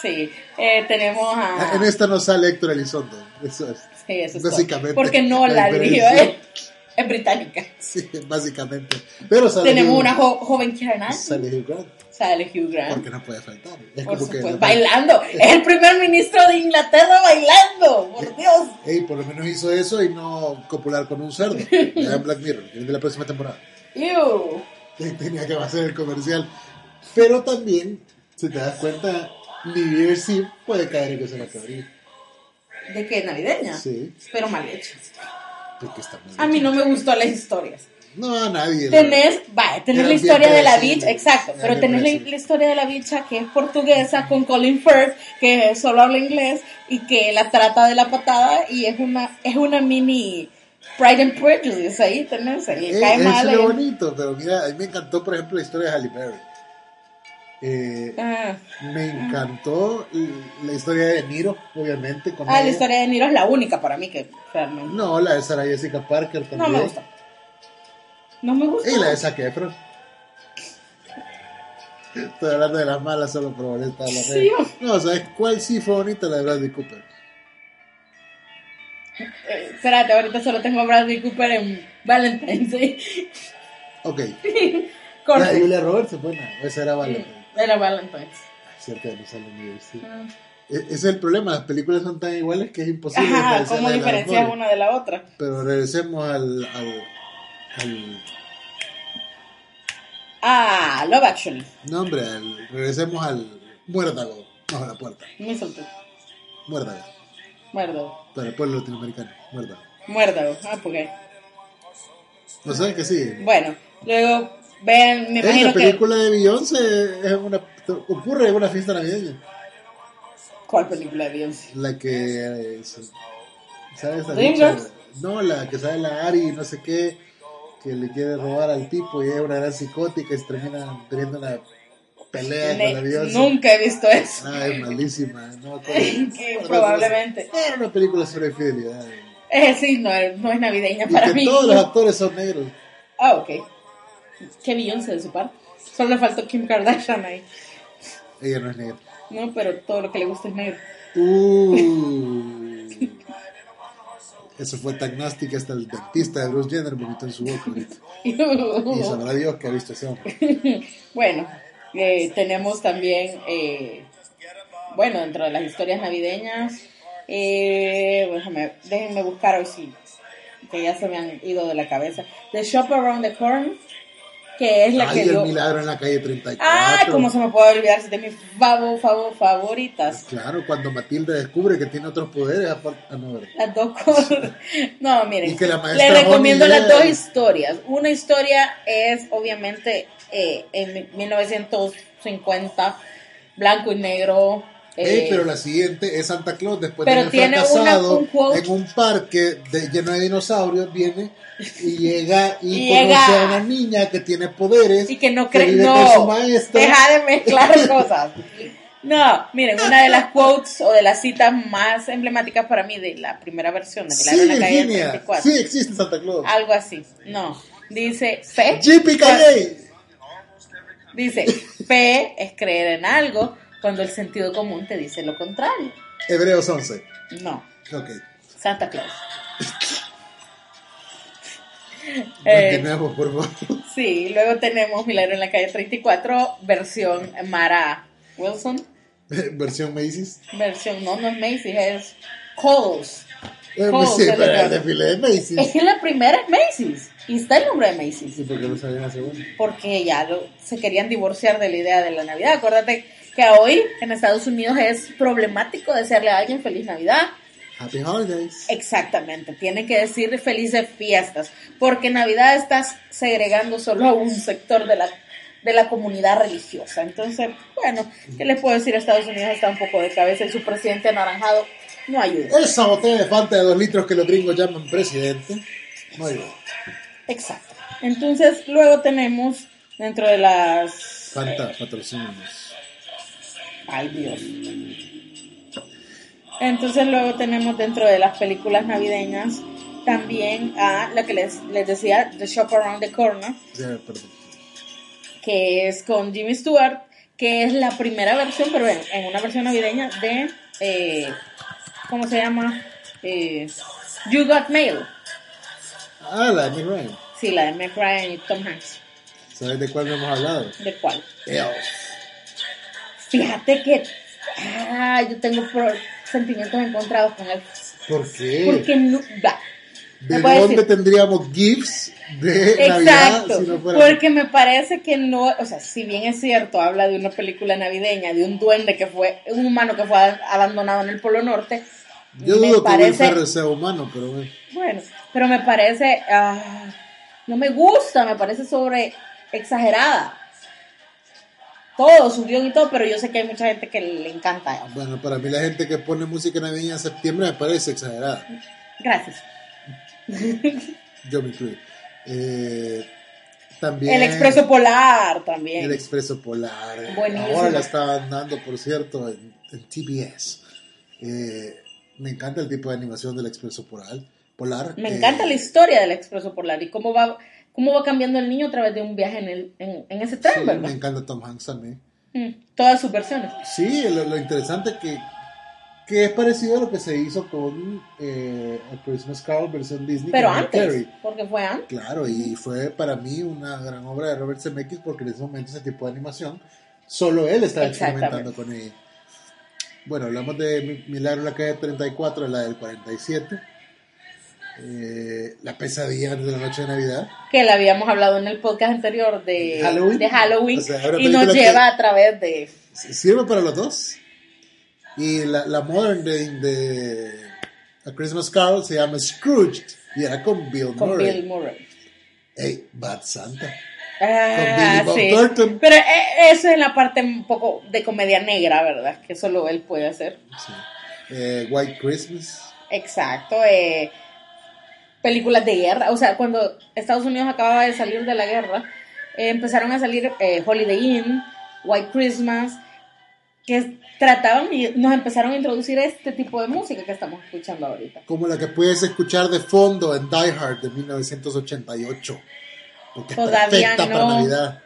Sí. Eh, tenemos a. En esta no sale Héctor Elizondo. Eso es. Sí, eso es básicamente todo. Porque no la la eh, es británica. Sí, básicamente. Pero sale Tenemos Hugh- una jo- joven Karen Sale Hugh Grant. Sale Hugh Grant. Porque no puede faltar. Es Por como que supuesto, la- bailando. Es el primer ministro de Inglaterra bailando. Por Dios. Ey, por lo menos hizo eso y no copular con un cerdo. Ya en Black Mirror, que de la próxima temporada. Ew. Tenía que hacer el comercial. Pero también, si te das cuenta, New Year's Eve puede caer en que se va a cabrir. ¿De qué? ¿Navideña? Sí, Pero mal hecho. porque está muy A mí no me gustó las historias. No, a nadie. Tenés, vaya, tenés la historia de la bicha, exacto, pero tenés la, historia de la bicha que es portuguesa con Colin Firth, que solo habla inglés y que la trata de la patada y es una, es una mini Pride and Prejudice, ahí tenés, le Eh, cae mal. es lo ahí. bonito, pero mira, a mí me encantó, por ejemplo, la historia de Halle Berry. Eh, Ah, me encantó la historia de Niro, obviamente. Con Ah, la historia de Niro es la única para mí que realmente No, la de Sarah Jessica Parker también. no me gusta. No me gusta. Y la de Zac Efron. Estoy hablando de las malas solo por molestar la Sí. red. No, ¿sabes cuál sí fue bonita? La de Bradley Cooper. Eh, espérate, ahorita solo tengo a Bradley Cooper en Valentine's Day. Ok. La de Julia Roberts es buena. Esa era Valentine. Era Valentine's. Cierto, no sale en New sí. Ah. Ese es el problema. Las películas son tan iguales que es imposible Ajá, ¿cómo diferencias una de la otra? Pero regresemos al, al, al Ah, Love Actually. nombre, al, regresemos al muérdago. No, a la puerta. Mistletoe. Muérdago. Muérdago. Para el pueblo latinoamericano. Muérdago. Muérdago. Ah, porque. ¿No sabes que sí? Bueno, luego vean, me imagino la que. película de Beyoncé es una, ocurre en una fiesta navideña. ¿Cuál película de Beyoncé? La que. eh, se- ¿Sabes? No, la que sale la Ari, no sé qué, que le quiere robar al tipo y es una gran psicótica y se termina teniendo una pelea con la Beyoncé. nunca he visto eso. Ah, es malísima. No, me acuerdo. Que probablemente. Era una película sobre fidelidad. Eh, sí, no, no es navideña Y para que mí. todos los actores son negros. Ah, ok. Qué Beyoncé de su parte. Solo le faltó Kim Kardashian ahí. Ella no es negra. No, pero todo lo que le gusta es negro. Uh. Eso fue tan hasta el dentista de Bruce Jenner vomitó en su boca ahorita. Y sabrá Dios que ha visto ese hombre. Bueno, eh, tenemos también, eh, bueno, dentro de las historias navideñas, eh, déjame, déjenme buscar hoy sí, que ya se me han ido de la cabeza. The Shop Around the Corner, que es la Ay, que el dio... milagro en la calle 34. Ah, cómo se me puede olvidar, es de mis favor, favor, favoritas. Claro, cuando Matilda descubre que tiene otros poderes, aparte- ah, no. Las dos cosas. No, miren, les recomiendo Bonnie las dos historias. Una historia es, obviamente, eh, en 1950, blanco y negro. Eh, pero la siguiente es Santa Claus después pero de haber tiene una- fracasado un quote. en un parque de- lleno de dinosaurios viene y llega y, Y llega- conoce a una niña que tiene poderes y que no cree, vive no, con su maestra deja de mezclar cosas. No, miren, una de las quotes o de las citas más emblemáticas para mí de la primera versión de sí, Milagro en la calle Virginia 34. sí existe Santa Claus Algo así. No, dice fe. Calle Dice, fe es creer en algo cuando el sentido común te dice lo contrario. Hebreos 11 No, ok Santa Claus. de Eh, nuevo por favor sí, luego tenemos Milagro en la calle 34, versión Mara Wilson. versión Macy's Versión, no, no es Macy's, es Coles. Eh, Coles, sí, es pero el desfile de Macy's Es que la primera es Macy's. Y está el nombre de Macy's. ¿Y por qué no sabían la segunda? Porque ya lo- se querían divorciar de la idea de la Navidad. Acuérdate que hoy en Estados Unidos es problemático desearle a alguien feliz Navidad. Happy Holidays Exactamente, tiene que decir felices fiestas, porque Navidad estás segregando solo a un sector de la, de la comunidad religiosa. Entonces, bueno, ¿qué les puedo decir? Estados Unidos está un poco de cabeza y su presidente anaranjado no ayuda. esa botella de Fanta de dos litros que los gringos llaman presidente no ayuda Exacto. Entonces, luego tenemos dentro de las... Fanta patrocínanos Ay, Dios. Entonces luego tenemos dentro de las películas navideñas también a la que les, les decía, The Shop Around the Corner, que es con Jimmy Stewart, que es la primera versión, pero en, en una versión navideña de, eh, ¿cómo se llama? Eh, you Got Mail. Ah, la de Meg Ryan. Sí, la de Meg Ryan y Tom Hanks. ¿Sabes de cuál no hemos hablado? ¿De cuál? Elf. Fíjate que ah, yo tengo sentimientos encontrados con él. ¿Por qué? Porque no... va. ¿De dónde decir- tendríamos gifs de Navidad Exacto, si no fuera porque me parece que no, o sea, si bien es cierto, habla de una película navideña, de un duende que fue, un humano que fue abandonado en el Polo Norte, Yo dudo que parece, Ferrell sea humano, pero bueno. bueno, pero me parece, ah, no me gusta, me parece sobre exagerada. Todo, su guion y todo, pero yo sé que hay mucha gente que le encanta. Bueno, para mí la gente que pone música navideña en septiembre me parece exagerada. Gracias. Yo me incluyo. Eh, también El Expreso Polar también. El Expreso Polar. Buenísimo. Ahora la estaban dando, por cierto, en, en TBS. Eh, me encanta el tipo de animación del Expreso Polar. Polar. Me Eh, encanta la historia del Expreso Polar y cómo va, cómo va cambiando el niño a través de un viaje en, el, en, en ese tren, sí, ¿verdad? me encanta Tom Hanks también. Mm, Todas sus versiones. Sí, lo, lo interesante que, que es parecido a lo que se hizo con eh, A Christmas Carol versión Disney. Pero antes, porque fue antes. Claro, y fue para mí una gran obra de Robert Zemeckis porque en ese momento ese tipo de animación solo él estaba experimentando con ella. Bueno, hablamos de Mi- Milagro en la calle 34, la del 47. Eh, la pesadilla de la noche de Navidad. Que le habíamos hablado en el podcast anterior de Halloween. de Halloween O sea, una y nos lleva a través de... Sirve para los dos. Y la, la modern de, de A Christmas Carol se llama Scrooge y era con Bill con Murray. Bill Murray. Hey, Bad Santa. Ah, Billy Bob sí. Pero eh, eso es la parte un poco de comedia negra, ¿verdad? Que solo él puede hacer. Sí. Eh, White Christmas. Exacto. eh, películas de guerra. O sea, cuando Estados Unidos acababa de salir de la guerra, eh, empezaron a salir eh, Holiday Inn, White Christmas, que trataban y nos empezaron a introducir este tipo de música que estamos escuchando ahorita. Como la que puedes escuchar de fondo en Die Hard de 1988. Porque es Todavía para no. Navidad.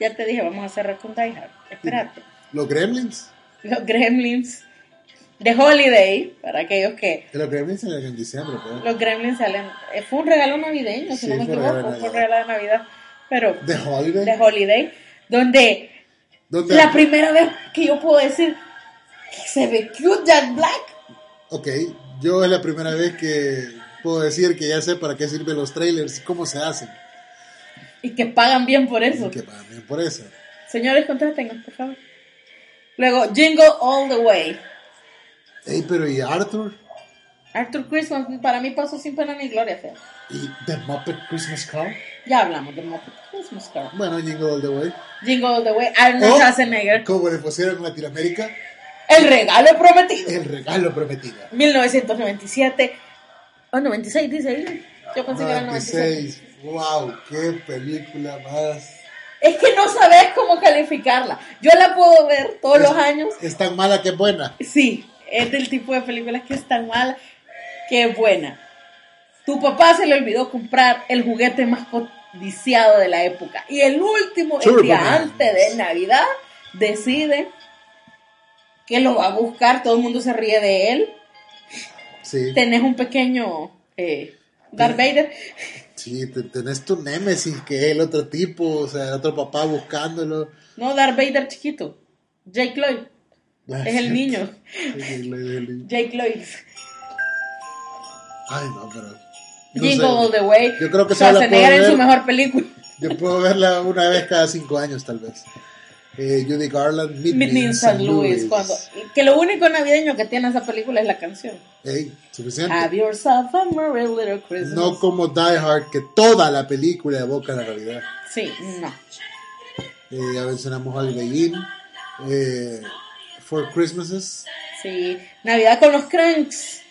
Ya te dije, vamos a cerrar con Die Hard. Espérate. Los Gremlins. Los Gremlins. The Holiday, para aquellos que Los Gremlins salen en diciembre. pues. los Gremlins salen. eh, Fue un regalo navideño, si Sí, no me equivoco. de Fue un regalo de Navidad. Pero The Holiday. The Holiday, donde donde- la primera vez que yo puedo decir que se ve cute Jack Black. Ok, yo es la primera vez que puedo decir que ya sé para qué sirven los trailers y cómo se hacen. Y que pagan bien por eso. Y que pagan bien por eso. Señores, contrátennos, por favor. Luego, Jingle All the Way. Ey, pero ¿y Arthur? Arthur Christmas, para mí pasó sin pena ni gloria, feo. ¿Y The Muppet Christmas Carol? Ya hablamos de Muppet Christmas Carol. Bueno, Jingle All the Way. Jingle All the Way, Arnold Schwarzenegger. Como le pusieron en Latinoamérica, El regalo prometido. el regalo prometido. 1997. O 96, dice ahí. Yo pensé que era 96. 96. Wow, qué película más. Es que no sabes cómo calificarla. Yo la puedo ver todos los años. Es tan mala que es buena. Sí, es del tipo de películas que es tan mala que es buena. Tu papá se le olvidó comprar el juguete más codiciado de la época. Y el último, el día antes de Navidad, decide que lo va a buscar. Todo el mundo se ríe de él. Sí. Tenés un pequeño eh, Darth Vader. Sí, te- tenés tu Némesis, que es el otro tipo, o sea, el otro papá buscándolo. No, Darth Vader chiquito. Jake Lloyd. Es el niño. Jake Lloyd. Ay, no, pero. no Jingle. All the Way. Yo creo que esa la puedo en su mejor película. Yo puedo verla una vez cada cinco años, tal vez. Eh, Judy Garland, Meet, Meet Me in St. Louis. Cuando, que lo único navideño que tiene esa película es la canción. Ey, suficiente. Have yourself a merry little Christmas. No como Die Hard, que toda la película evoca la Navidad. Sí, no. Eh, ya mencionamos Inn. Eh, Four Christmases. Sí. Navidad con los Cranks.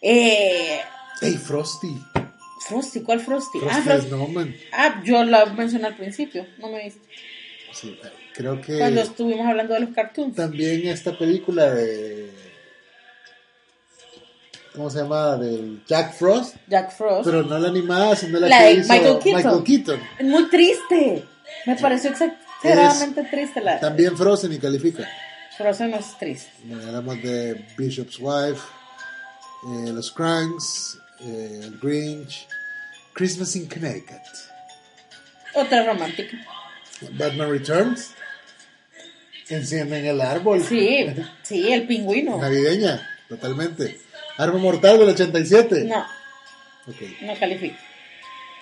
Eh, Hey, Frosty. Frosty, ¿cuál Frosty? Frosty ah, Frosty. Snowman. Ah, yo la mencioné al principio. No me viste. Sí, creo que Cuando estuvimos hablando de los cartoons. también esta película de. ¿Cómo se llama? Del Jack Frost. Jack Frost. Pero no la animada, sino la, La que de hizo Michael Keaton. Michael Keaton. Muy triste. Me pareció exageradamente triste la. También Frozen y califica. Frozen no es triste. Bueno, hablamos de Bishop's Wife, eh, Los Cranks, eh, El Grinch, Christmas in Connecticut, Otra romántica. Batman Returns, Encienden el árbol, Sí, sí, el pingüino. navideña, totalmente. Arma Mortal del 87. No, Ok. no califica.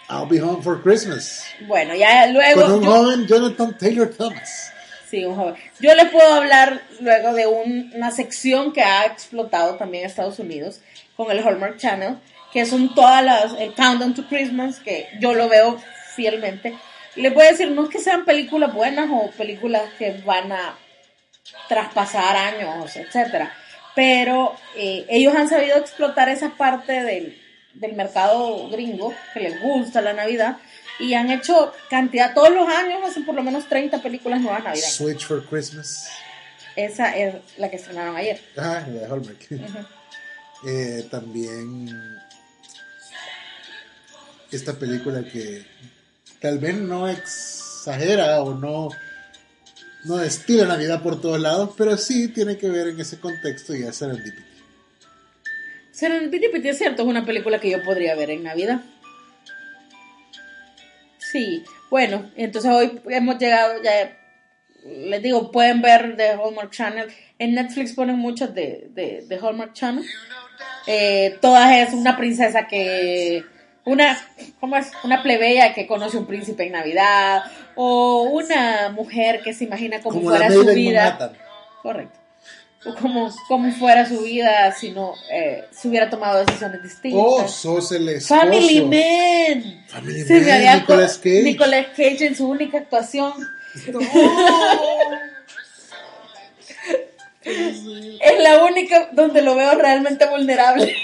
I'll Be Home for Christmas. Bueno, ya luego. Con un yo- joven Jonathan Taylor Thomas. Sí, un joven. Yo le puedo hablar luego de un- una sección que ha explotado también en Estados Unidos con el Hallmark Channel, que son todas las, el Countdown to Christmas, que yo lo veo fielmente. Voy a decir, no es que sean películas buenas o películas que van a traspasar años, etcétera, pero eh, ellos han sabido explotar esa parte del, del mercado gringo que les gusta la Navidad y han hecho cantidad, todos los años hacen por lo menos 30 películas nuevas navideñas. Switch for Christmas. Esa es la que estrenaron ayer. Ah, la de Hallmark. Eh, también esta película que tal vez no exagera o no, no destila Navidad por todos lados, pero sí tiene que ver en ese contexto y es Serendipity. Serendipity es cierto, es una película que yo podría ver en Navidad. Sí, bueno, entonces hoy hemos llegado, ya les digo, pueden ver de Hallmark Channel. En Netflix ponen muchas de, de, de Hallmark Channel. Eh, todas es una princesa que. Una, ¿cómo es? Una plebeya que conoce un príncipe en Navidad. O una mujer que se imagina cómo Como fuera su vida. Manhattan. Correcto. Como, como fuera su vida si no eh, si hubiera tomado decisiones distintas. Oh, sos el esposo. Family Man. Family Se me Man, había Nicolas co- Cage. Nicolas Cage en su única actuación. Es la única donde lo veo realmente vulnerable.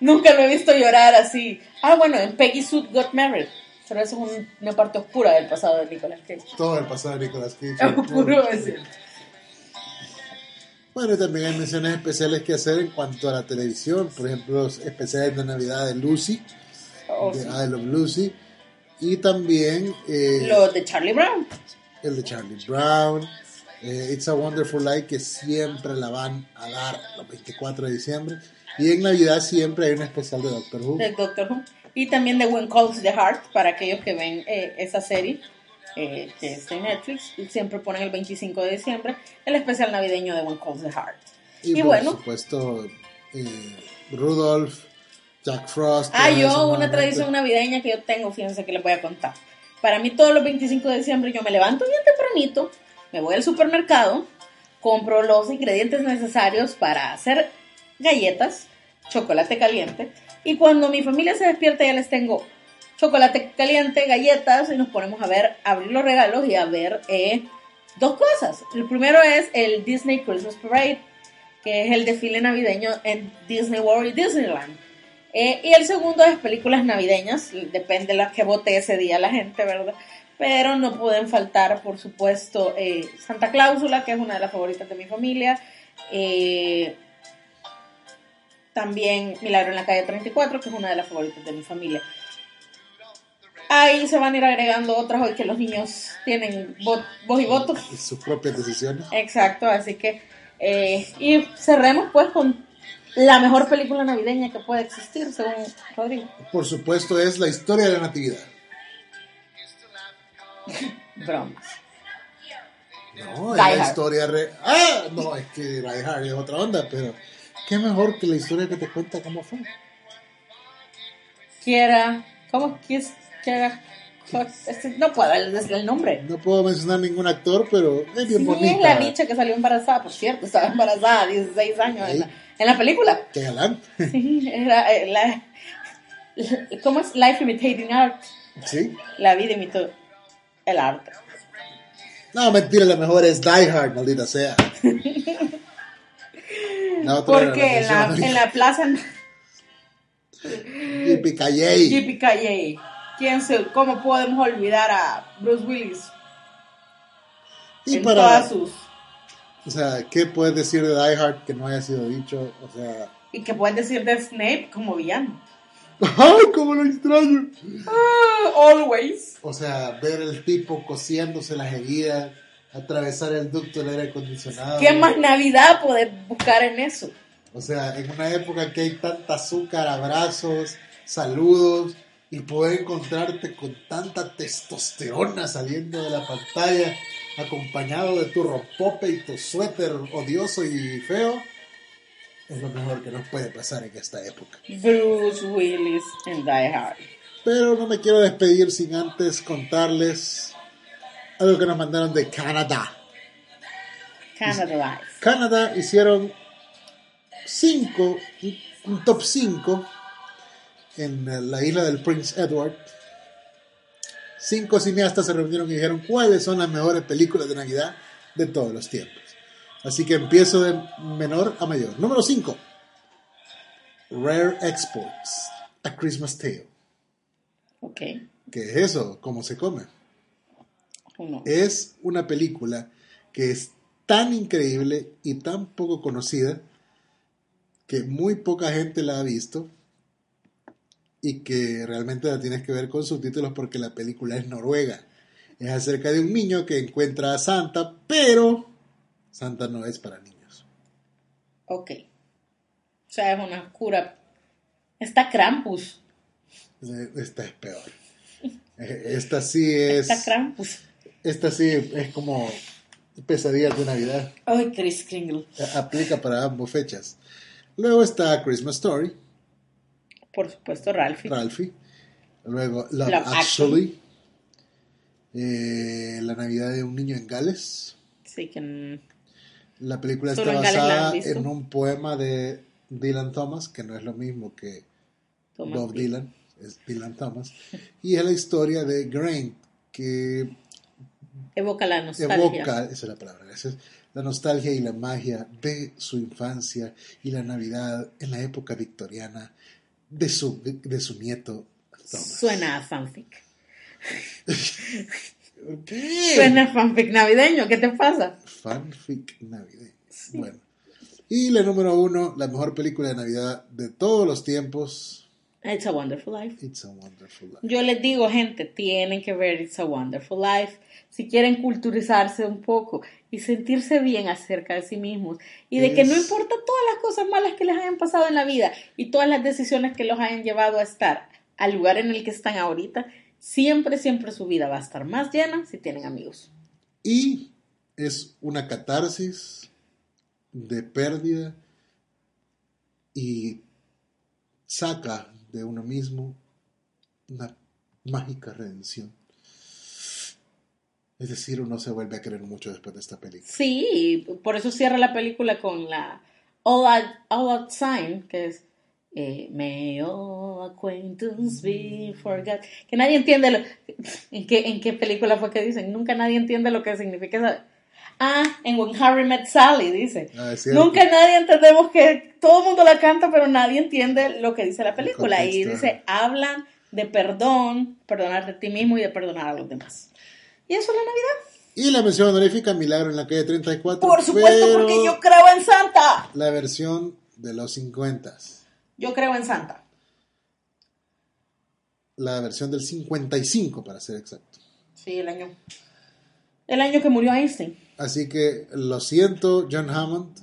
Nunca lo he visto llorar así. Ah, bueno, en Peggy Sue Got Married. Pero eso es un- una parte oscura del pasado de Nicolas Cage. Todo el pasado de Nicolas Cage. Oscuro es cierto. Bueno, y también hay menciones especiales que hacer en cuanto a la televisión. Por ejemplo, los especiales de Navidad de Lucy, Oh, de sí. I Love Lucy. Y también eh, Lo de Charlie Brown. el de Charlie Brown. eh, It's a Wonderful Life, que siempre la van a dar los 24 de diciembre. Y en Navidad siempre hay un especial de Doctor Who. del Doctor Who. Y también de When Calls the Heart, para aquellos que ven eh, esa serie, eh, que está en Netflix. y Siempre ponen el 25 de diciembre el especial navideño de When Calls the Heart. Y, por bueno, supuesto, eh, Rudolph, Jack Frost. Ah, yo una tradición navideña que yo tengo, fíjense que les voy a contar. Para mí todos los 25 de diciembre yo me levanto bien tempranito, me voy al supermercado, compro los ingredientes necesarios para hacer galletas, chocolate caliente, y cuando mi familia se despierta ya les tengo chocolate caliente, galletas, y nos ponemos a ver, a abrir los regalos y a ver eh, dos cosas. El primero es el Disney Christmas Parade, que es el desfile navideño en Disney World y Disneyland. Eh, y el segundo es películas navideñas, depende de las que vote ese día la gente, ¿verdad? Pero no pueden faltar, por supuesto, eh, Santa Cláusula, que es una de las favoritas de mi familia. eh, también Milagro en la calle 34, que es una de las favoritas de mi familia. Ahí se van a ir agregando otras hoy que los niños tienen vo- voz y voto. Y sus propias decisiones. Exacto, así que. eh, y cerremos pues con la mejor película navideña que puede existir, según Rodrigo. Por supuesto, es la historia de la Natividad. Bromas. No, es la Hard. historia re... Ah, no, es que Die Hard es otra onda, pero qué mejor que la historia que te cuenta cómo fue. Quiera. ¿Cómo quieres? Quiera. este, no puedo decir el nombre. No puedo mencionar ningún actor, pero es bien Sí, bonita. es la bicha que salió embarazada, por cierto, estaba embarazada a 16 años en la, en la película. Qué galán. Sí, era eh, la, ¿Cómo es? Life Imitating Art. Sí. La vida imitó el arte. No, mentira, la mejor es Die Hard, maldita sea. La era Porque en la, en la plaza. Yippee ¿quién se, ¿cómo podemos olvidar a Bruce Willis Y en para, todas sus... o sea, ¿qué puedes decir de Die Hard que no haya sido dicho? O sea, Y que pueden decir de Snape como villano. ¡ay, cómo lo extraño! Ah, always. O sea, ver el tipo cosiéndose las heridas, atravesar el ducto del aire acondicionado. ¿Qué más Navidad poder buscar en eso? O sea, en una época que hay tanta azúcar, abrazos, saludos, y poder encontrarte con tanta testosterona saliendo de la pantalla, acompañado de tu rompope y tu suéter odioso y feo, es lo mejor que nos puede pasar en esta época. Bruce Willis en Die Hard. Pero no me quiero despedir sin antes contarles algo que nos mandaron de Canadá. Canada Life. Canadá hicieron cinco, un top 5 en la isla del Prince Edward. Cinco cineastas se reunieron y dijeron cuáles son las mejores películas de Navidad de todos los tiempos. Así que empiezo de menor a mayor. Número 5. Rare Exports. A Christmas Tale. Ok. ¿Qué es eso? ¿Cómo se come? Uno. es una película que es tan increíble y tan poco conocida que muy poca gente la ha visto y que realmente la tienes que ver con subtítulos porque la película es noruega. Es acerca de un niño que encuentra a Santa, pero Santa no es para niños. Ok. O sea, es una cura. Está Krampus. Esta es peor. Esta sí es. Está Krampus. Esta sí es como pesadillas de Navidad. Ay, Chris Kringle. aplica para ambas fechas. Luego está Christmas Story, Por supuesto, Ralphie. Ralphie. Luego Love, Love Actually. Eh, la Navidad de un niño en Gales. Sí, que. La película está basada en un poema de Dylan Thomas, que no es lo mismo que Thomas Bob. Dylan, es Dylan Thomas. Y es la historia de Grain, que Evoca la nostalgia. evoca, esa es la palabra, gracias, la nostalgia y la magia de su infancia y la Navidad en la época victoriana de su, de su nieto Thomas. Suena a fanfic. ¿Por qué? Suena a fanfic navideño. ¿Qué te pasa? Fanfic navideño. Bueno. Y la número uno, la mejor película de Navidad de todos los tiempos, It's a Wonderful Life. It's a Wonderful Life. Yo les digo, gente, tienen que ver It's a Wonderful Life si quieren culturizarse un poco y sentirse bien acerca de sí mismos y de que no importa todas las cosas malas que les hayan pasado en la vida y todas las decisiones que los hayan llevado a estar al lugar en el que están ahorita, siempre, siempre su vida va a estar más llena si tienen amigos. Y es una catarsis de pérdida y saca de uno mismo una mágica redención. Es decir, uno se vuelve a querer mucho después de esta película. Sí, por eso cierra la película con la All Out, All Out Sign, que es eh, May all acquaintance be forgot. Que nadie entiende lo- en, qué, en qué película fue que dicen. Nunca nadie entiende lo que significa esa. Ah, en When Harry Met Sally, dice. Ah. Nunca nadie entendemos que todo el mundo la canta, pero nadie entiende lo que dice la película. Y dice, hablan de perdón, perdonar de ti mismo y de perdonar a los demás. Y eso es la Navidad. Y la mención honorífica Milagro en la calle 34. Por supuesto, pero porque yo creo en Santa. La versión de los 50. Yo creo en Santa. La versión del 55, para ser exacto. Sí, el año. El año que murió Einstein. Así que lo siento, John Hammond.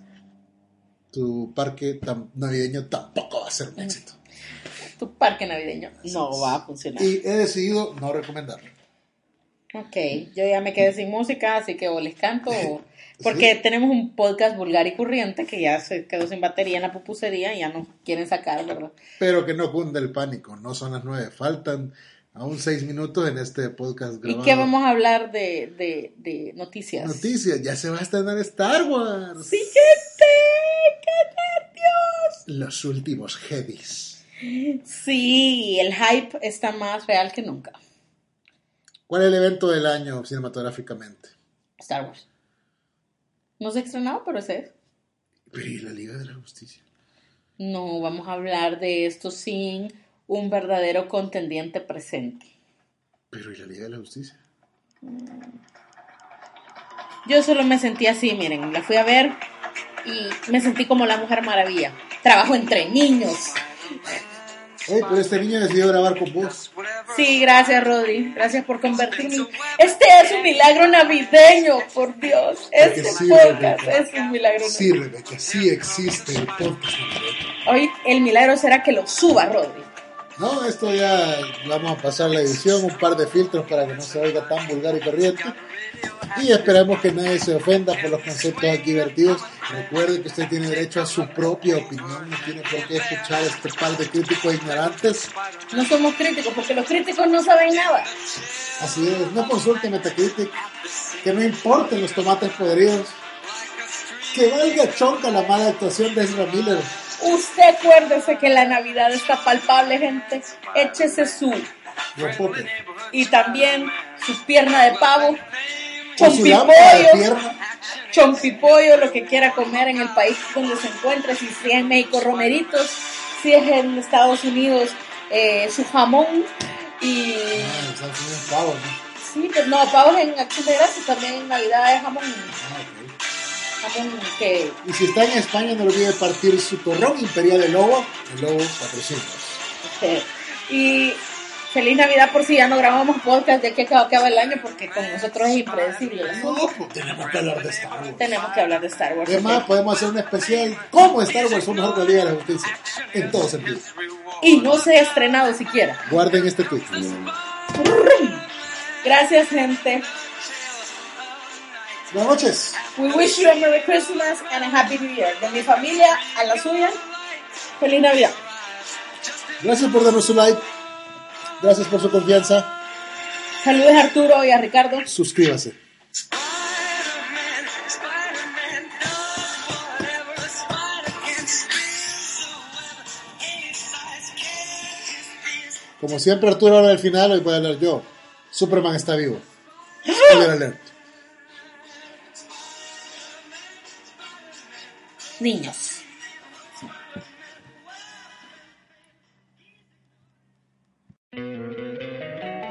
Tu parque navideño tampoco va a ser un éxito. Tu parque navideño no va a funcionar. Y he decidido no recomendarlo. Ok, yo ya me quedé sin música, así que o les canto o... Porque tenemos un podcast vulgar y corriente que ya se quedó sin batería en la pupusería y ya no quieren sacar, ¿verdad? Pero que no cunde el pánico, no son las nueve, faltan aún seis minutos en este podcast ¿Y grabado. qué vamos a hablar de, de, de noticias? Noticias, ya se va a estrenar Star Wars. ¡Siguiente! ¡Qué nervios! Los últimos Jedis. Sí, el hype está más real que nunca. ¿Cuál es el evento del año cinematográficamente? Star Wars. No se ha estrenado, pero ese es. Pero ¿y la Liga de la Justicia? No, vamos a hablar de esto sin un verdadero contendiente presente. Pero ¿y la Liga de la Justicia? Yo solo me sentí así, miren, la fui a ver y me sentí como la Mujer Maravilla. Trabajo entre niños. Oye, pero este niño decidió grabar con vos. Sí, gracias, Rodri. Gracias por convertirme. Este es un milagro navideño, por Dios. Este sí, podcast Rebeca. es un milagro Sí, navideño. Rebeca, sí existe el podcast. Hoy el milagro será que lo suba, Rodri. No, esto ya vamos a pasar la edición, un par de filtros para que no se oiga tan vulgar y corriente. Y esperamos que nadie se ofenda por los conceptos aquí vertidos. Recuerde que usted tiene derecho a su propia opinión, no tiene por qué escuchar este par de críticos ignorantes. No somos críticos porque los críticos no saben nada. Así es, no consulte Metacritic, que no importen los tomates podridos. Que valga chonca la mala actuación de Ezra Miller. Usted acuérdese que la Navidad está palpable, gente. Échese su y también su pierna de pavo, Chompipollo, chompipollo, lo que quiera comer en el país donde se encuentre, si es en México romeritos, si es en Estados Unidos eh, su jamón y Estados Unidos, pavo, ¿no? sí, pues no, pavos en Acción de Gracias, también en Navidad es jamón, Ah, jamón que Y si está en España, no olvide partir su torrón imperial de lobo. El lobo patrocina. este, y feliz Navidad por si ya no grabamos podcast de que acaba, acaba el año porque con nosotros es impredecible. No, pues tenemos que hablar de Star Wars. Tenemos que hablar de Star Wars. Además, ok. podemos hacer un especial cómo Star Wars fue mejor que la Liga de la Justicia. En todo sentido. Y no se ha estrenado siquiera. Guarden este tweet. Gracias, gente. Buenas noches. We wish you a Merry Christmas and a Happy New Year. De mi familia a la suya, feliz Navidad. Gracias por darnos su like. Gracias por su confianza. Saludos a Arturo y a Ricardo. Suscríbase. Como siempre, Arturo habla al final. Hoy voy a hablar yo. Superman está vivo. Spoiler alert. Niños.